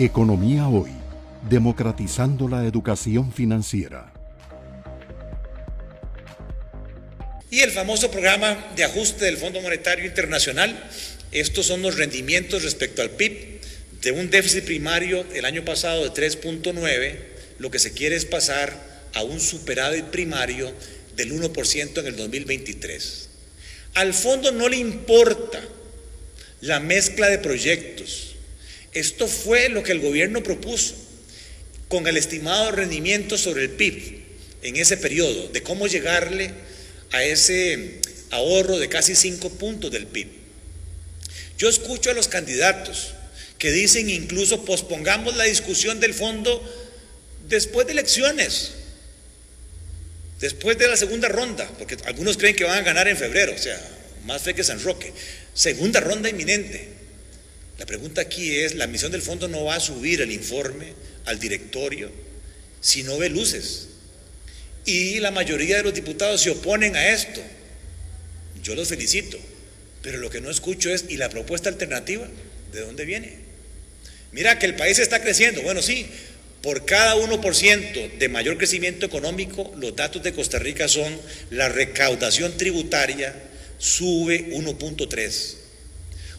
Economía Hoy, democratizando la educación financiera. Y el famoso programa de ajuste del Fondo Monetario Internacional, estos son los rendimientos respecto al PIB de un déficit primario el año pasado de 3.9, lo que se quiere es pasar a un superávit primario del 1% en el 2023. Al fondo no le importa la mezcla de proyectos, esto fue lo que el gobierno propuso con el estimado rendimiento sobre el PIB en ese periodo, de cómo llegarle a ese ahorro de casi 5 puntos del PIB. Yo escucho a los candidatos que dicen incluso pospongamos la discusión del fondo después de elecciones, después de la segunda ronda, porque algunos creen que van a ganar en febrero, o sea, más fe que San Roque. Segunda ronda inminente. La pregunta aquí es, la misión del fondo no va a subir el informe al directorio si no ve luces. Y la mayoría de los diputados se oponen a esto. Yo los felicito, pero lo que no escucho es, ¿y la propuesta alternativa? ¿De dónde viene? Mira que el país está creciendo. Bueno, sí, por cada 1% de mayor crecimiento económico, los datos de Costa Rica son la recaudación tributaria sube 1.3.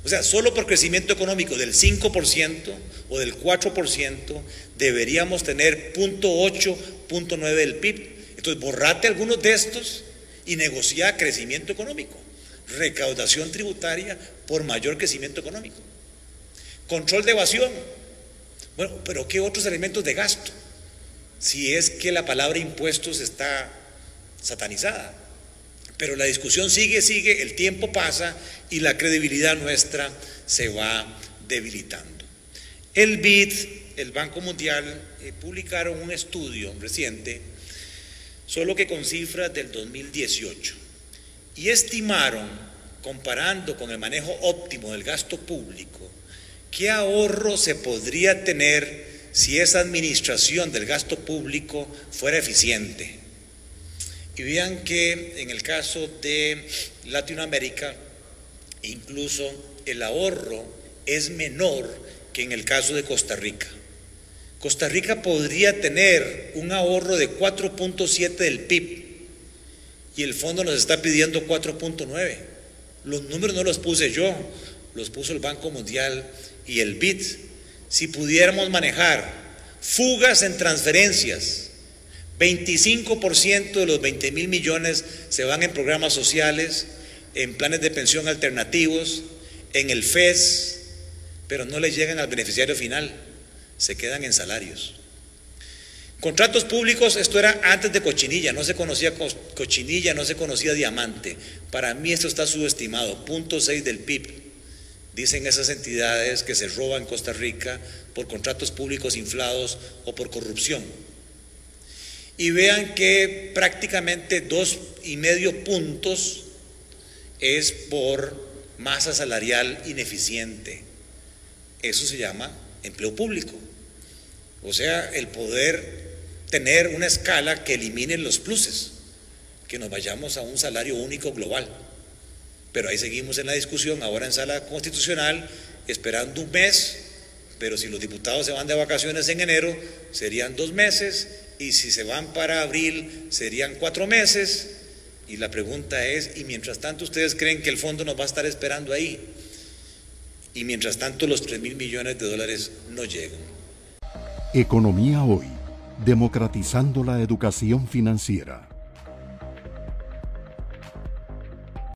O sea, solo por crecimiento económico del 5% o del 4% deberíamos tener 0.8, 0.9 del PIB. Entonces, borrate algunos de estos y negocia crecimiento económico, recaudación tributaria por mayor crecimiento económico. Control de evasión. Bueno, pero ¿qué otros elementos de gasto? Si es que la palabra impuestos está satanizada. Pero la discusión sigue, sigue, el tiempo pasa y la credibilidad nuestra se va debilitando. El BID, el Banco Mundial, eh, publicaron un estudio reciente, solo que con cifras del 2018, y estimaron, comparando con el manejo óptimo del gasto público, qué ahorro se podría tener si esa administración del gasto público fuera eficiente y vean que en el caso de Latinoamérica, incluso el ahorro es menor que en el caso de Costa Rica. Costa Rica podría tener un ahorro de 4.7 del PIB y el fondo nos está pidiendo 4.9. Los números no los puse yo, los puso el Banco Mundial y el BID. Si pudiéramos manejar fugas en transferencias, 25% de los 20 mil millones se van en programas sociales, en planes de pensión alternativos, en el FES, pero no le llegan al beneficiario final, se quedan en salarios. Contratos públicos, esto era antes de cochinilla, no se conocía cochinilla, no se conocía diamante. Para mí esto está subestimado, punto 6 del PIB. Dicen esas entidades que se roban Costa Rica por contratos públicos inflados o por corrupción y vean que prácticamente dos y medio puntos es por masa salarial ineficiente. Eso se llama empleo público. O sea, el poder tener una escala que elimine los pluses, que nos vayamos a un salario único global. Pero ahí seguimos en la discusión, ahora en sala constitucional, esperando un mes, pero si los diputados se van de vacaciones en enero, serían dos meses, y si se van para abril serían cuatro meses. Y la pregunta es, ¿y mientras tanto ustedes creen que el fondo nos va a estar esperando ahí? Y mientras tanto los 3 mil millones de dólares no llegan. Economía hoy, democratizando la educación financiera.